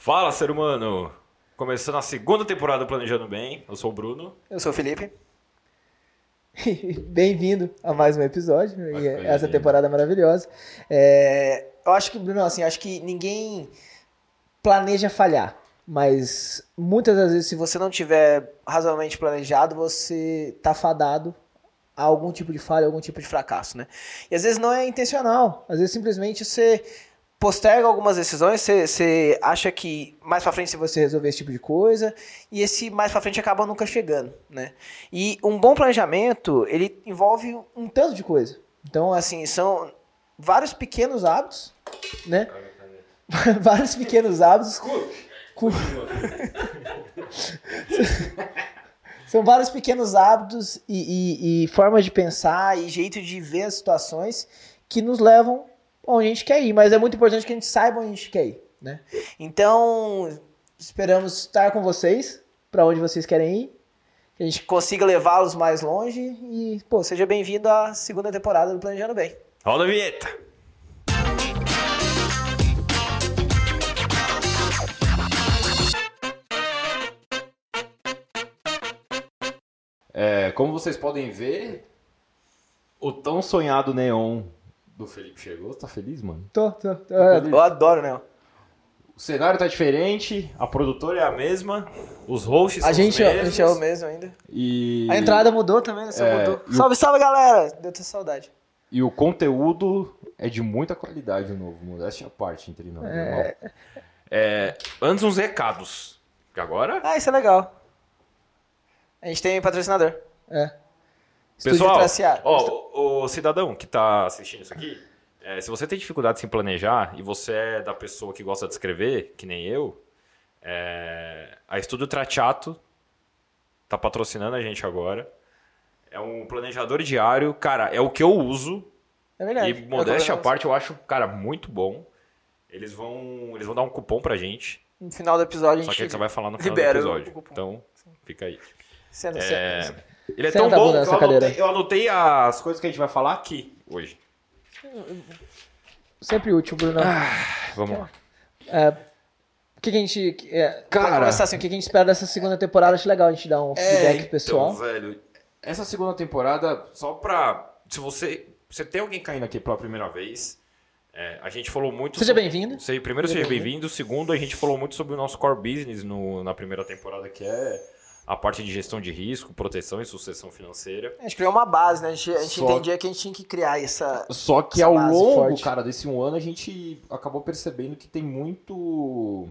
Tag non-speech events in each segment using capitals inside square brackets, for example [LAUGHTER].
Fala, ser humano! Começando a segunda temporada do Planejando Bem, eu sou o Bruno. Eu sou o Felipe. [LAUGHS] Bem-vindo a mais um episódio e Bacana, essa gente. temporada maravilhosa. É, eu acho que, Bruno, assim, acho que ninguém planeja falhar, mas muitas das vezes, se você não tiver razoavelmente planejado, você tá fadado a algum tipo de falha, algum tipo de fracasso, né? E às vezes não é intencional, às vezes simplesmente você posterga algumas decisões, você, acha que mais pra frente você resolver esse tipo de coisa, e esse mais pra frente acaba nunca chegando, né? E um bom planejamento, ele envolve um tanto de coisa. Então, assim, são vários pequenos hábitos, né? [LAUGHS] vários pequenos hábitos. São vários pequenos hábitos e, e- e formas de pensar e jeito de ver as situações que nos levam onde a gente quer ir. Mas é muito importante que a gente saiba onde a gente quer ir, né? Então, esperamos estar com vocês para onde vocês querem ir. Que a gente consiga levá-los mais longe. E, pô, seja bem-vindo à segunda temporada do Planejando Bem. Roda a vinheta! É, como vocês podem ver, o tão sonhado neon do Felipe chegou. Tá feliz, mano? Tô, tô, tô. Eu adoro, né? O cenário tá diferente, a produtora é a mesma, os hosts A são gente, os a mesmos. A gente é o mesmo ainda. E... A entrada mudou também, né? Você É, mudou. e o- Salve, salve, galera! Deu até saudade. E o conteúdo é de muita qualidade, o novo. Modéstia à parte entre nós. irmão. É, antes, uns recados. Que agora. Ah, isso é legal. A gente tem patrocinador. É. Pessoal, A. ó, o, o cidadão que tá assistindo isso aqui, é, se você tem dificuldade em planejar e você é da pessoa que gosta de escrever, que nem eu, é, a Estúdio Trachato tá patrocinando a gente agora. É um planejador diário, cara, é o que eu uso. É verdade. E modéstia à parte, eu acho, cara, muito bom. Eles vão, eles vão dar um cupom pra gente. No final do episódio a Só gente que a gente só vai falar no final libera do o episódio. cupom. Então, fica aí. Senta, É, senta. Ele é Senta tão bom que eu anotei, eu anotei as coisas que a gente vai falar aqui hoje. Sempre útil, Bruno. Vamos lá. O que, que a gente. É, Cara. assim, o que, que a gente espera dessa segunda temporada? Acho legal a gente dar um feedback pessoal. Então, velho, essa segunda temporada, só pra. Se você. Você tem alguém caindo aqui pela primeira vez, é, a gente falou muito. Seja bem-vindo. Primeiro, Seja seja bem-vindo. Segundo, a gente falou muito sobre o nosso core business no- na primeira temporada, que é a parte de gestão de risco, proteção e sucessão financeira. A gente criou uma base, né? A gente, a gente Só- entendia que a gente tinha que criar essa. Só que Essa ao base longo, forte. cara, desse um ano, a gente acabou percebendo que tem muito.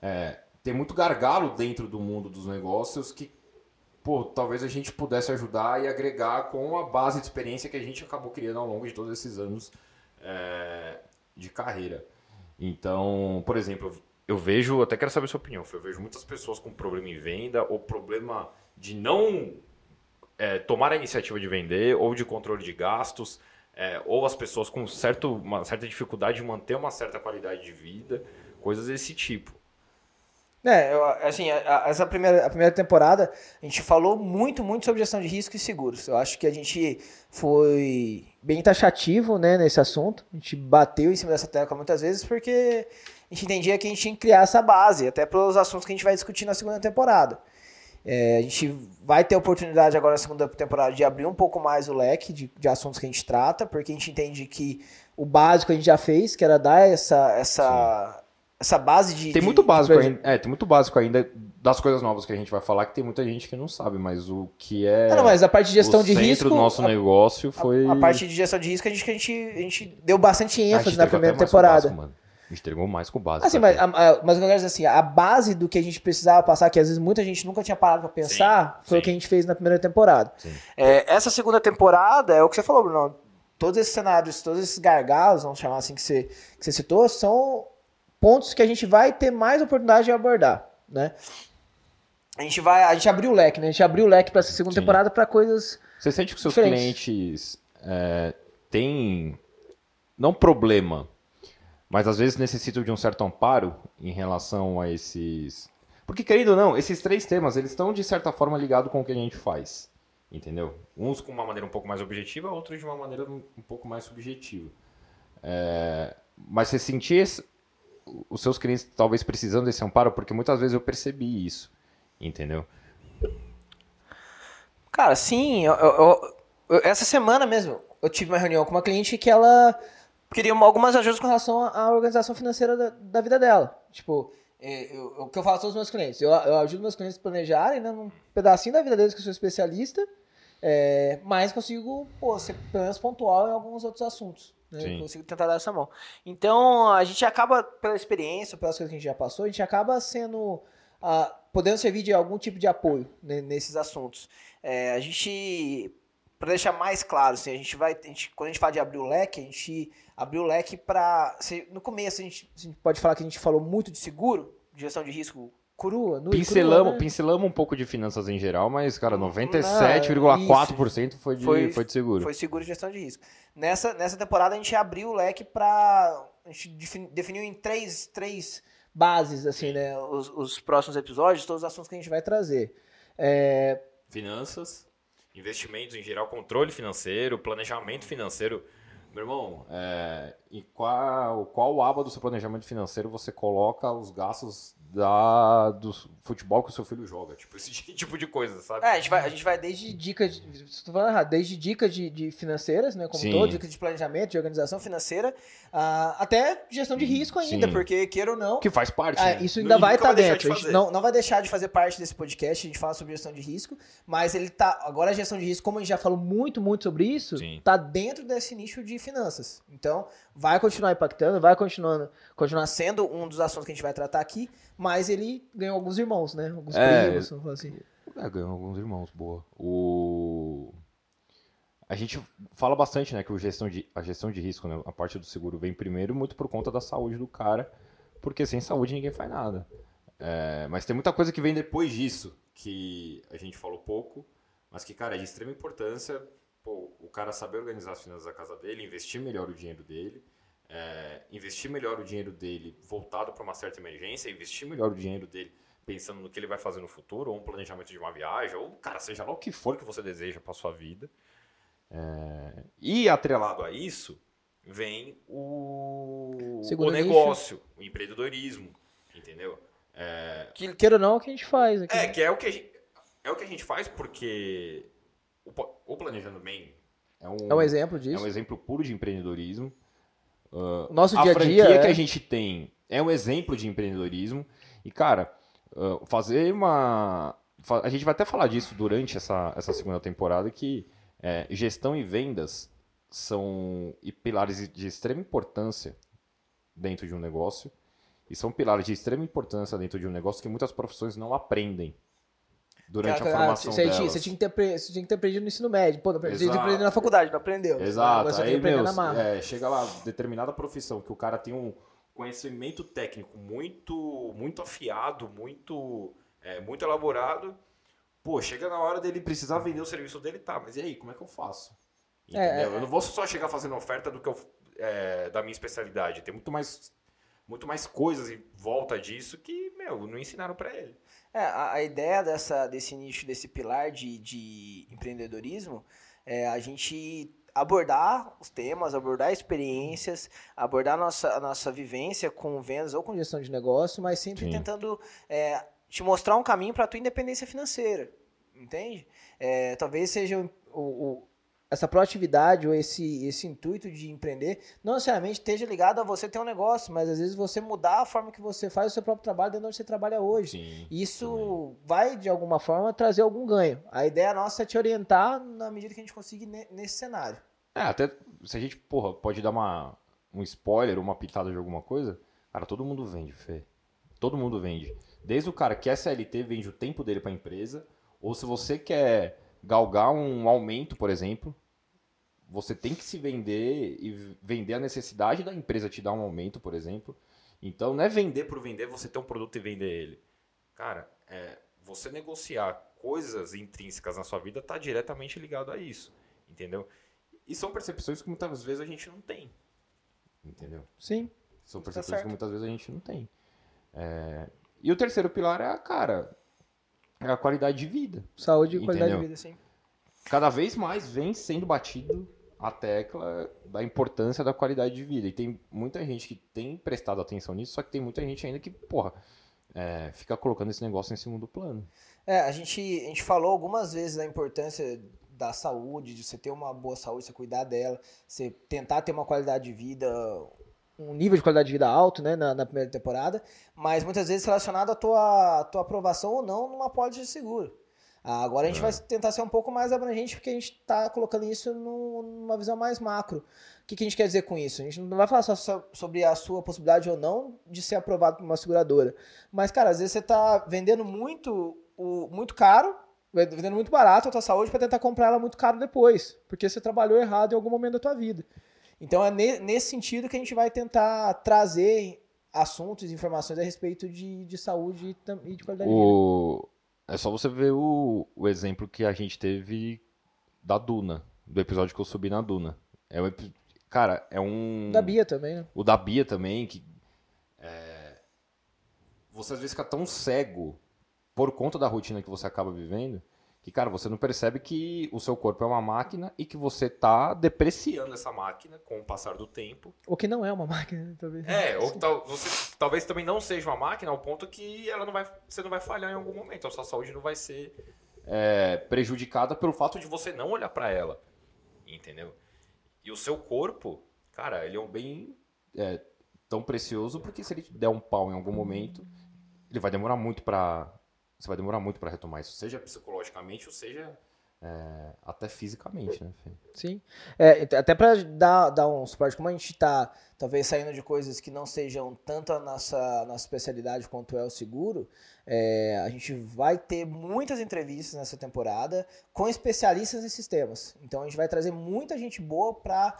é, tem muito gargalo dentro do mundo dos negócios que, pô, talvez a gente pudesse ajudar e agregar com a base de experiência que a gente acabou criando ao longo de todos esses anos é, de carreira. Então, por exemplo, eu vejo, até quero saber a sua opinião, eu vejo muitas pessoas com problema em venda ou problema de não é, tomar a iniciativa de vender ou de controle de gastos, é, ou as pessoas com certo, uma certa dificuldade de manter uma certa qualidade de vida, coisas desse tipo. É, eu, assim, a- essa primeira, a primeira temporada, a gente falou muito, muito sobre gestão de risco e seguros. Eu acho que a gente foi Bem taxativo, né, nesse assunto. A gente bateu em cima dessa tecla muitas vezes porque a gente entendia que a gente tinha que criar essa base, até para os assuntos que a gente vai discutir na segunda temporada. É, a gente vai ter oportunidade agora na segunda temporada de abrir um pouco mais o leque de, de assuntos que a gente trata, porque a gente entende que o básico a gente já fez, que era dar essa, essa, essa base de. Tem de- muito básico de- ainda, é, tem muito básico ainda das coisas novas que a gente vai falar que tem muita gente que não sabe, mas o que é Ah, não, mas a parte de gestão de risco. do nosso a, negócio foi a parte de gestão de risco, a gente, a gente, a gente deu bastante A ênfase na primeira temporada. básico. A entregou mais com o básico. Assim, mas, a, a- mas o que eu quero dizer assim, a base do que a gente precisava passar, que às vezes muita gente nunca tinha parado pra pensar, Sim, foi sim. o que a gente fez na primeira temporada. É, essa segunda temporada é o que você falou, Bruno. Todos esses cenários, todos esses gargalos, vamos chamar assim, que você, que você citou, são pontos que a gente vai ter mais oportunidade de abordar, né? A gente vai, a gente abriu o leque, né? A gente abriu o leque para essa segunda Sim. temporada para coisas Você sente que seus Diferentes. clientes é, têm, não problema, mas às vezes necessitam de um certo amparo em relação a esses... Porque, querendo ou não, esses três temas, eles estão de certa forma ligados com o que a gente faz, entendeu? Uns com uma maneira um pouco mais objetiva, outros de uma maneira um pouco mais subjetiva. É, mas você sentir esse- os seus clientes talvez precisando desse amparo, porque muitas vezes eu percebi isso, entendeu? Cara, sim, eu, eu, eu, essa semana mesmo eu tive uma reunião com uma cliente que ela queria algumas ajudas com relação à organização financeira da, da vida dela. Tipo, é, o que eu faço todos os meus clientes? Eu, eu ajudo meus clientes a planejarem, né, num pedacinho da vida deles que eu sou especialista, é, mas consigo pô, ser pelo menos pontual em alguns outros assuntos. Né? Consigo tentar dar essa mão. Então, a gente acaba, pela experiência, pelas coisas que a gente já passou, a gente acaba sendo. Uh, podendo servir de algum tipo de apoio né, nesses assuntos. É, a gente, para deixar mais claro, assim, a gente vai, a gente, quando a gente fala de abrir o leque, a gente abriu o leque para. No começo a gente, a gente pode falar que a gente falou muito de seguro, de gestão de risco crua, no pincelamos, crua, né? pincelamos um pouco de finanças em geral, mas, cara, 97,4% foi de, foi, foi de seguro. Foi seguro e gestão de risco. Nessa, nessa temporada a gente abriu o leque para. A gente definiu em três, três bases, assim, né? Os, os próximos episódios, todos os assuntos que a gente vai trazer. É... Finanças, investimentos em geral, controle financeiro, planejamento financeiro. Meu irmão, é, em qual, qual aba do seu planejamento financeiro você coloca os gastos da, do futebol que o seu filho joga. Tipo, esse [LAUGHS] tipo de coisa, sabe? É, a gente vai, a gente vai desde dicas, estou falando errado, desde dicas de, de financeiras, né, como Sim. todo, dicas de planejamento, de organização financeira, uh, até gestão de risco ainda, Sim. porque queira ou não... Que faz parte, uh, Isso ainda não, vai estar tá dentro. A gente não, não vai deixar de fazer parte desse podcast, a gente fala sobre gestão de risco, mas ele tá, agora a gestão de risco, como a gente já falou muito, muito sobre isso, Sim. tá dentro desse nicho de finanças. Então, vai continuar impactando, vai continuando, continuar sendo um dos assuntos que a gente vai tratar aqui, mas ele ganhou alguns irmãos, né? Alguns é, primos, vamos falar assim. É, ganhou alguns irmãos, boa. O... A gente fala bastante, né, que o gestão de, a gestão de risco, né, a parte do seguro vem primeiro muito por conta da saúde do cara, porque sem saúde ninguém faz nada. É, mas tem muita coisa que vem depois disso, que a gente falou pouco, mas que, cara, é de extrema importância pô, o cara saber organizar as finanças da casa dele, investir melhor o dinheiro dele, é, investir melhor o dinheiro dele voltado para uma certa emergência, investir melhor o dinheiro dele pensando no que ele vai fazer no futuro, ou um planejamento de uma viagem, ou, cara, seja lá o que for que você deseja para sua vida. É, e atrelado a isso, vem o, o negócio, o empreendedorismo, entendeu? É, que, queira ou não, é o que a gente faz. Aqui. É, que é o que a gente, é o que a gente faz porque o, o Planejando Bem é um, é um exemplo disso. É um exemplo puro de empreendedorismo. Uh, Nosso dia a dia. A que a é. gente tem é um exemplo de empreendedorismo. E, cara, uh, fazer uma. A gente vai até falar disso durante essa, essa segunda temporada, que é, gestão e vendas são pilares de extrema importância dentro de um negócio. E são pilares de extrema importância dentro de um negócio que muitas profissões não aprendem durante cara, a formação você. Tinha, você, tinha que ter, você tinha que ter aprendido no ensino médio. Pô, não aprendi, aprendido na faculdade, não aprendeu. Exato. Aí, meu, é, chega lá, determinada profissão, que o cara tem um conhecimento técnico muito, muito afiado, muito, é, muito elaborado. Pô, chega na hora dele precisar vender o serviço dele, tá, mas e aí, como é que eu faço? É, Entendeu? É, eu não vou só chegar fazendo oferta do que eu, é, da minha especialidade. Tem muito mais, muito mais coisas em volta disso que, meu, não ensinaram para ele. É, a, a, ideia dessa, desse nicho, desse pilar de, de empreendedorismo é a gente abordar os temas, abordar experiências, abordar a nossa, a nossa vivência com vendas ou com gestão de negócio, mas sempre Sim. tentando é, te mostrar um caminho para a tua independência financeira, entende? É, talvez seja o, o, essa proatividade ou esse, esse intuito de empreender não necessariamente esteja ligado a você ter um negócio, mas às vezes você mudar a forma que você faz o seu próprio trabalho dentro onde você trabalha hoje. Sim, Isso vai, de alguma forma, trazer algum ganho. A ideia nossa é te orientar na medida que a gente conseguir nesse cenário. É, até se a gente, porra, pode dar uma, um spoiler, uma pitada de alguma coisa, cara, todo mundo vende, Fê. Todo mundo vende. Desde o cara que é CLT, vende o tempo dele para a empresa, ou se você quer galgar um aumento, por exemplo, você tem que se vender e vender a necessidade da empresa te dar um aumento, por exemplo. Então, não é vender por vender, você ter um produto e vender ele. Cara, é, você negociar coisas intrínsecas na sua vida está diretamente ligado a isso, entendeu? E são percepções que muitas vezes a gente não tem, entendeu? Sim. São tá percepções tá que muitas vezes a gente não tem. É... E o terceiro pilar é a cara, é a qualidade de vida. Saúde e qualidade de vida, sim. Cada vez mais vem sendo batido a tecla da importância da qualidade de vida. E tem muita gente que tem prestado atenção nisso, só que tem muita gente ainda que, porra, é, fica colocando esse negócio em segundo plano. É, a gente, a gente falou algumas vezes da importância da saúde, de você ter uma boa saúde, você cuidar dela, você tentar ter uma qualidade de vida, um nível de qualidade de vida alto, né, na, na primeira temporada, mas muitas vezes relacionado à tua, à tua aprovação ou não numa pólice de seguro. Ah, agora a gente é. vai tentar ser um pouco mais abrangente porque a gente está colocando isso no, numa visão mais macro. O que, que, a gente quer dizer com isso? A gente não vai falar só sobre a sua possibilidade ou não de ser aprovado por uma seguradora. Mas, cara, às vezes você está vendendo muito, o, muito caro, vendendo muito barato a tua saúde para tentar comprar ela muito caro depois, porque você trabalhou errado em algum momento da tua vida. Então é nesse sentido que a gente vai tentar trazer assuntos, informações a respeito de, de saúde e de qualidade o... de vida. É só você ver o, o exemplo que a gente teve da Duna, do episódio que eu subi na Duna. É um, cara, é um. Da Bia também, né? O da Bia também, que. É, você às vezes fica tão cego por conta da rotina que você acaba vivendo que, cara, você não percebe que o seu corpo é uma máquina e que você tá depreciando essa máquina com o passar do tempo. Ou que não é uma máquina, [LAUGHS] talvez. É, ou tal, você talvez também não seja uma máquina ao ponto que ela não vai, você não vai falhar em algum momento, a sua saúde não vai ser é, prejudicada pelo fato de você não olhar para ela, entendeu? E o seu corpo, cara, ele é um bem é, tão precioso porque se ele der um pau em algum momento, ele vai demorar muito para você vai demorar muito para retomar isso, seja psicologicamente ou seja é, até fisicamente, né, Fê? Sim. É, até para dar, dar um suporte, como a gente está talvez saindo de coisas que não sejam tanto a nossa, nossa especialidade quanto é o seguro, é, a gente vai ter muitas entrevistas nessa temporada com especialistas em sistemas. Então a gente vai trazer muita gente boa para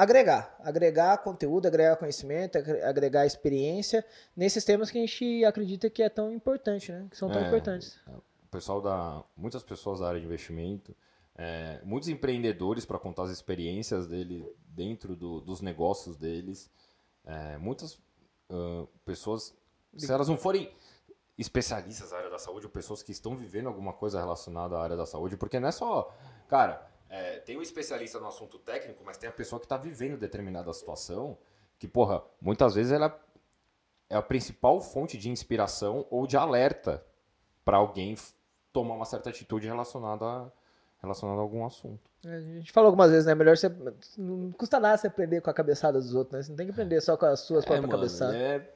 agregar, agregar conteúdo, agregar conhecimento, agregar experiência nesses temas que a gente acredita que é tão importante, né? Que são tão é, importantes. O pessoal da, muitas pessoas da área de investimento, é, muitos empreendedores para contar as experiências dele dentro do, dos negócios deles, é, muitas uh, pessoas, se elas não forem especialistas na área da saúde ou pessoas que estão vivendo alguma coisa relacionada à área da saúde, porque não é só, cara, é, tem um especialista no assunto técnico, mas tem a pessoa que está vivendo determinada situação, que, porra, muitas vezes ela é a principal fonte de inspiração ou de alerta para alguém tomar uma certa atitude relacionada a, relacionada a algum assunto. É, a gente falou algumas vezes, né? Melhor você. Não custa nada você aprender com a cabeçada dos outros, né? Você não tem que aprender só com as suas é, próprias cabeçadas. É,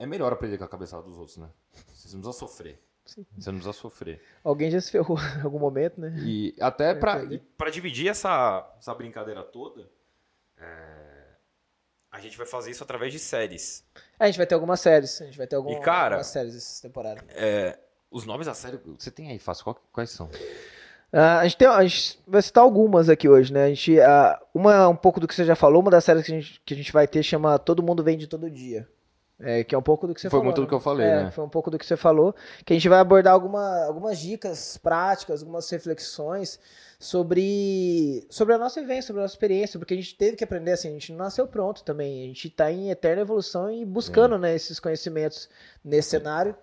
é melhor aprender com a cabeçada dos outros, né? Você não precisa sofrer. Sim. Você não precisa sofrer. Alguém já se ferrou [LAUGHS] em algum momento, né? E até para dividir essa, essa brincadeira toda, é, a gente vai fazer isso através de séries. É, a gente vai ter algumas séries. A gente vai ter algum, e, cara, algumas séries essa temporada. É, os nomes da série, você tem aí, Fácil, quais são? Uh, a, gente tem, a gente vai citar algumas aqui hoje, né? A gente, uh, uma um pouco do que você já falou, uma das séries que a gente, que a gente vai ter chama Todo Mundo Vende Todo Dia. É, que é um pouco do que você foi falou. Foi muito né? do que eu falei, é, né? Foi um pouco do que você falou. Que a gente vai abordar alguma, algumas dicas práticas, algumas reflexões sobre, sobre a nossa vivência, sobre a nossa experiência, porque a gente teve que aprender assim, a gente não nasceu pronto também. A gente está em eterna evolução e buscando é. né, esses conhecimentos nesse cenário.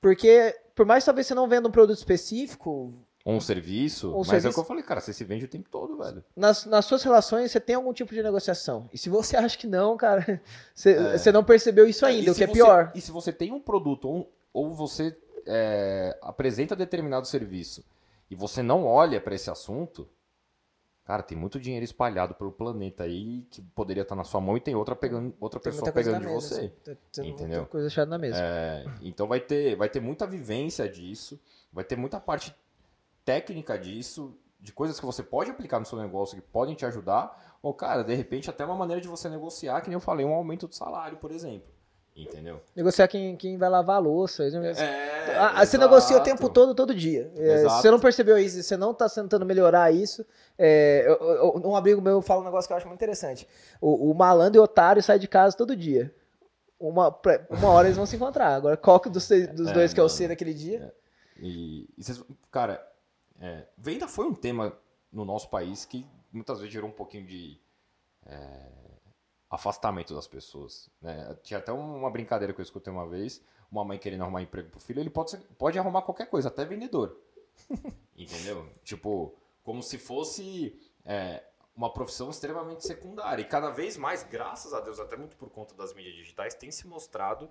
Porque, por mais talvez você não venda um produto específico, ou um serviço, Ou mas serviço. é o que eu falei, cara, você se vende o tempo todo, velho. Nas, nas suas relações, você tem algum tipo de negociação. E se você [LAUGHS] acha que não, cara, [LAUGHS] você, é. você não percebeu isso ainda, o que é pior. E se você tem um produto ou, ou você é, apresenta determinado serviço e você não olha para esse assunto, cara, tem muito dinheiro espalhado pelo planeta aí que poderia estar na sua mão e tem outra pegando, outra tem pessoa pegando de mesa, você. Tem, tem entendeu? Muita coisa achada na mesa. É, então vai ter, vai ter muita vivência disso, vai ter muita parte técnica disso, de coisas que você pode aplicar no seu negócio que podem te ajudar, ou, cara, de repente até uma maneira de você negociar, que nem eu falei, um aumento do salário, por exemplo. Entendeu? Negociar quem, quem vai lavar a louça. É, ah, você negocia o tempo todo, todo dia. É, se você não percebeu isso, você não está tentando melhorar isso. É, eu, eu, um amigo meu fala um negócio que eu acho muito interessante. O, o malandro e o otário saem de casa todo dia. Uma, uma hora eles vão se encontrar. Agora, qual que dos, dos é, dois que é o C naquele dia? É. E, e vocês, cara, é, venda foi um tema no nosso país que muitas vezes gerou um pouquinho de é, afastamento das pessoas. Né? Tinha até uma brincadeira que eu escutei uma vez, uma mãe querendo arrumar emprego pro filho, ele pode, ser, pode arrumar qualquer coisa, até vendedor. [LAUGHS] Entendeu? Tipo, como se fosse é, uma profissão extremamente secundária. E cada vez mais, graças a Deus, até muito por conta das mídias digitais, tem se mostrado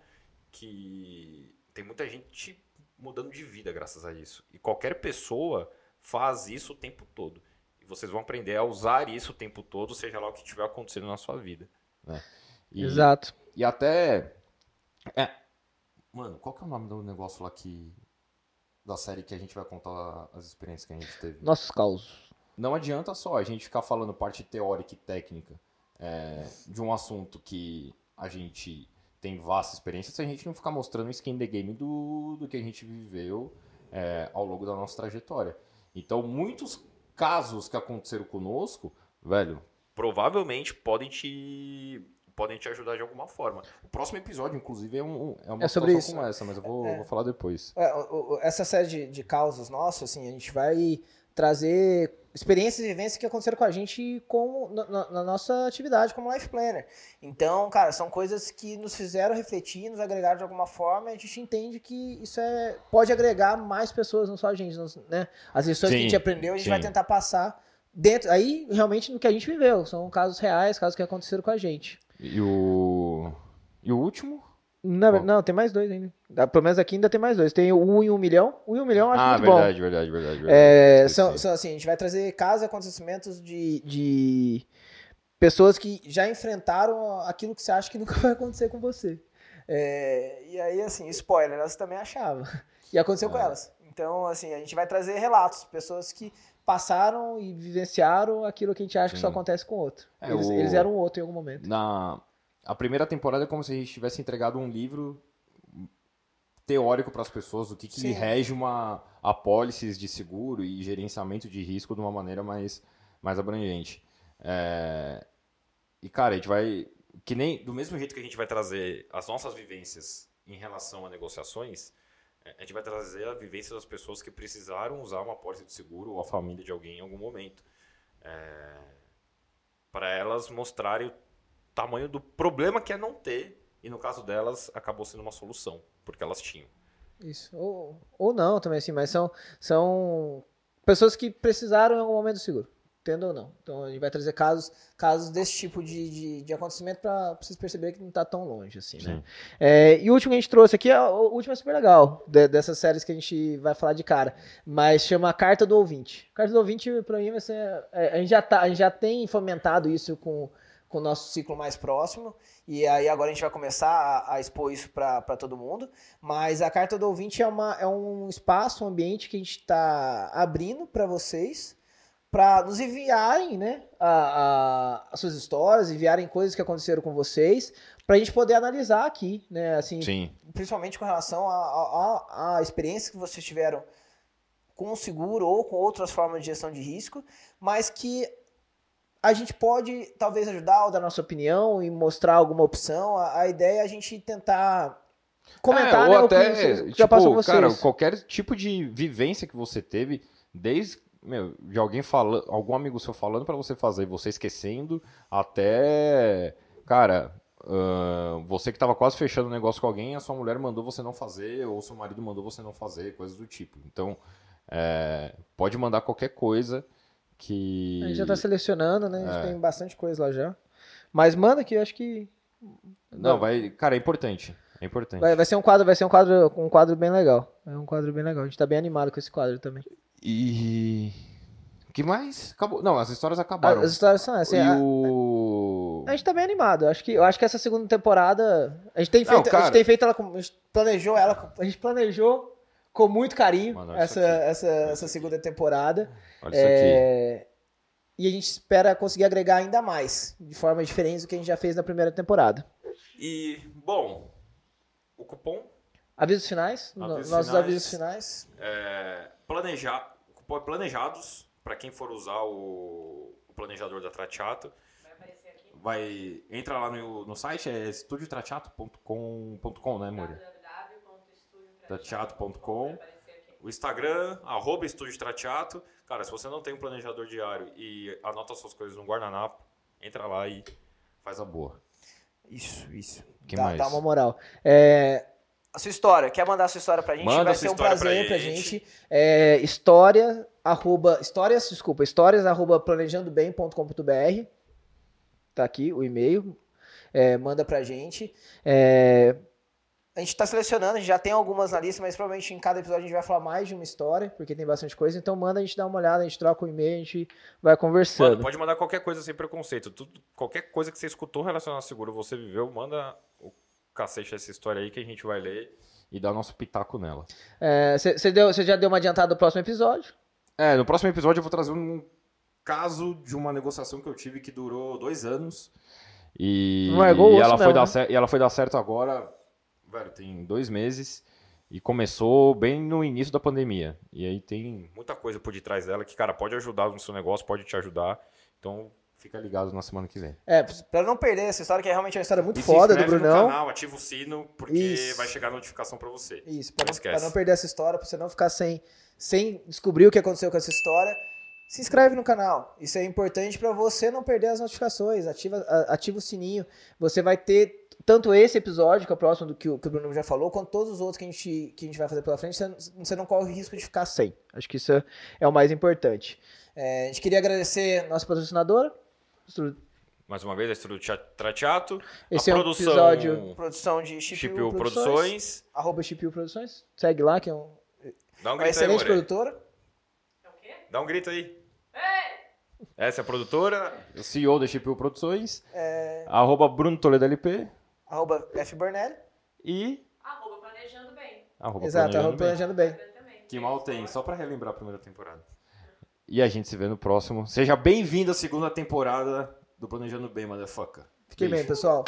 que tem muita gente mudando de vida graças a isso. E qualquer pessoa faz isso o tempo todo. E vocês vão aprender a usar isso o tempo todo, seja lá o que estiver acontecendo na sua vida. Né? E, Exato. E até. É, mano, qual que é o nome do negócio lá que. Da série que a gente vai contar as experiências que a gente teve? Nossos causos. Não adianta só a gente ficar falando parte teórica e técnica é, de um assunto que a gente tem vasta experiência se a gente não ficar mostrando o skin the game do, do que a gente viveu é, ao longo da nossa trajetória. Então, muitos casos que aconteceram conosco, velho, provavelmente podem te podem te ajudar de alguma forma. O próximo episódio, inclusive, é, um, é uma é sobre isso. como essa, mas eu vou, é, vou falar depois. É, essa série de, de causas nossas, assim, a gente vai trazer experiências e vivências que aconteceram com a gente com, na, na, nossa atividade como Life Planner. Então, cara, são coisas que nos fizeram refletir, nos agregaram de alguma forma, e a gente entende que isso é, pode agregar mais pessoas, não só a gente, né? As lições sim, que a gente aprendeu, a gente sim. vai tentar passar dentro, aí realmente no que a gente viveu, são casos reais, casos que aconteceram com a gente. E o, e o último? Não, oh. não, tem mais dois ainda. Ah, pelo menos aqui ainda tem mais dois. Tem 1 em 1 milhão. 1 em 1 milhão acho ah, muito verdade, bom. verdade, verdade, verdade. É, são, são assim, a gente vai trazer casos e acontecimentos de, de pessoas que já enfrentaram aquilo que você acha que nunca [LAUGHS] vai acontecer com você. É, e aí, assim, spoiler, elas também achavam. E aconteceu é. com elas. Então, assim, a gente vai trazer relatos, pessoas que passaram e vivenciaram aquilo que a gente acha Sim. que só acontece com o outro. É, eles, o... eles eram outro em algum momento. Na, a primeira temporada é como se a gente tivesse entregado um livro teórico para as pessoas do que, que rege uma apólice de seguro e gerenciamento de risco de uma maneira mais, mais abrangente. É... E, cara, a gente vai. Que nem do mesmo jeito que a gente vai trazer as nossas vivências em relação a negociações, é, a gente vai trazer a vivência das pessoas que precisaram usar uma apólice de seguro ou a família de alguém em algum momento. É... Para elas mostrarem tamanho do problema que é não ter. E no caso delas, acabou sendo uma solução, porque elas tinham. Isso. Ou, ou não também, assim, mas são, são pessoas que precisaram em algum momento seguro. Tendo ou não. Então a gente vai trazer casos, casos desse tipo de, de, de acontecimento para vocês perceberem que não está tão longe, assim, né? É, e o último que a gente trouxe aqui, é, o último é super legal, de, dessas séries que a gente vai falar de cara, mas chama Carta do Ouvinte. Carta do Ouvinte, para mim, vai ser. É, a, gente já tá, a gente já tem fomentado isso com com o nosso ciclo mais próximo. E aí agora a gente vai começar a, a expor isso para todo mundo. Mas a carta do ouvinte é, uma, é um espaço, um ambiente que a gente está abrindo para vocês, para nos enviarem né, a, a, as suas histórias, enviarem coisas que aconteceram com vocês, para a gente poder analisar aqui, né? Assim, Sim. Principalmente com relação à experiência que vocês tiveram com o seguro ou com outras formas de gestão de risco, mas que a gente pode talvez ajudar ou dar nossa opinião e mostrar alguma opção. A, a ideia é a gente tentar comentar é, ou né, até, você, tipo, já passou vocês. Cara, qualquer tipo de vivência que você teve, desde meu, de alguém falando, algum amigo seu falando para você fazer e você esquecendo, até, cara, uh, você que tava quase fechando um negócio com alguém, a sua mulher mandou você não fazer, ou seu marido mandou você não fazer, coisas do tipo. Então, é, pode mandar qualquer coisa que... A gente já tá selecionando, né? A gente é. tem bastante coisa lá já. Mas manda que eu acho que... Não, vai... Cara, é importante. É importante. Vai, vai ser um quadro, vai ser um quadro, um quadro bem legal. É um quadro bem legal. A gente tá bem animado com esse quadro também. E... O que mais? Acabou. Não, as histórias acabaram. As histórias são assim. E a... o... a gente tá bem animado. Acho que, eu acho que essa segunda temporada. A gente tem feito, Não, cara... a gente tem feito ela. A gente planejou ela. A gente planejou com muito carinho Mano, essa, essa, essa segunda temporada. Olha isso é... aqui. E a gente espera conseguir agregar ainda mais, de forma diferente do que a gente já fez na primeira temporada. E, bom, o cupom. Avisos finais, avisos nossos finais, avisos finais. É, planejar, cupom é planejados, para quem for usar o, o planejador da Tratiato. Vai aparecer aqui. Vai, entra lá no, no site, é estudiotratiato.com, né, Moura? Tratiato.com. O Instagram, arroba Estúdio Tratiato. Cara, se você não tem um planejador diário e anota suas coisas no guardanapo, entra lá e faz a boa. Isso, isso. Que dá, mais? dá uma moral. É, a sua história. Quer mandar a sua história pra gente? Manda Vai sua ser um história pra prazer pra gente. gente. É, história, arroba, histórias, desculpa, histórias, arroba planejandobem.com.br. Tá aqui o e-mail. É, manda pra gente. É, a gente tá selecionando, a gente já tem algumas na lista, mas provavelmente em cada episódio a gente vai falar mais de uma história, porque tem bastante coisa. Então manda a gente dar uma olhada, a gente troca o e-mail, a gente vai conversando. Mano, pode mandar qualquer coisa sem preconceito. Tudo, qualquer coisa que você escutou relacionado ao seguro, você viveu, manda o cacete dessa história aí que a gente vai ler e dar nosso pitaco nela. Você você já deu uma adiantada do próximo episódio? É, no próximo episódio eu vou trazer um caso de uma negociação que eu tive que durou dois anos. E, Não o e ela, foi mesmo, dar né? e ela foi dar certo agora, velho, tem dois meses. E começou bem no início da pandemia. E aí tem muita coisa por detrás dela que, cara, pode ajudar no seu negócio, pode te ajudar. Então, fica ligado na semana que vem. É, pra não perder essa história, que é realmente uma história muito E foda do inscreve no Brunão. canal, ativa o sino, porque Isso. vai chegar a notificação pra você. Isso, pra Não não, pra não perder essa história, pra você não ficar sem, sem descobrir o que aconteceu com essa história, se inscreve no canal. Isso é importante pra você não perder as notificações. Ativa, ativa o sininho. Você vai ter tanto esse episódio, que é o próximo do que o, que o Bruno já falou, quanto todos os outros que a gente, que a gente vai fazer pela frente. Você, você não corre o risco de ficar sem. Acho que isso é, é o mais importante. É, a gente queria agradecer a nossa patrocinadora. Mais uma vez, a estrutura Tia- Trateato. Esse a é um produção episódio produção de Chipil, Chipil Produções. Produções. Arroba Chipil Produções. Segue lá, que é um, Dá um uma grito aí, excelente More. produtora. Dá um grito aí. Essa é a produtora, o CEO da Chipil Produções, É, arroba Bruno Toledo LP arroba F. Burnelli. e Arroba planejando bem. arroba Exato, arroba Planejando Bem. planejando bem. também. Que mal tem, só pra relembrar a primeira temporada. E a gente se vê no próximo. Seja bem-vindo à segunda temporada do Planejando Bem, motherfucker. Fiquem bem, pessoal.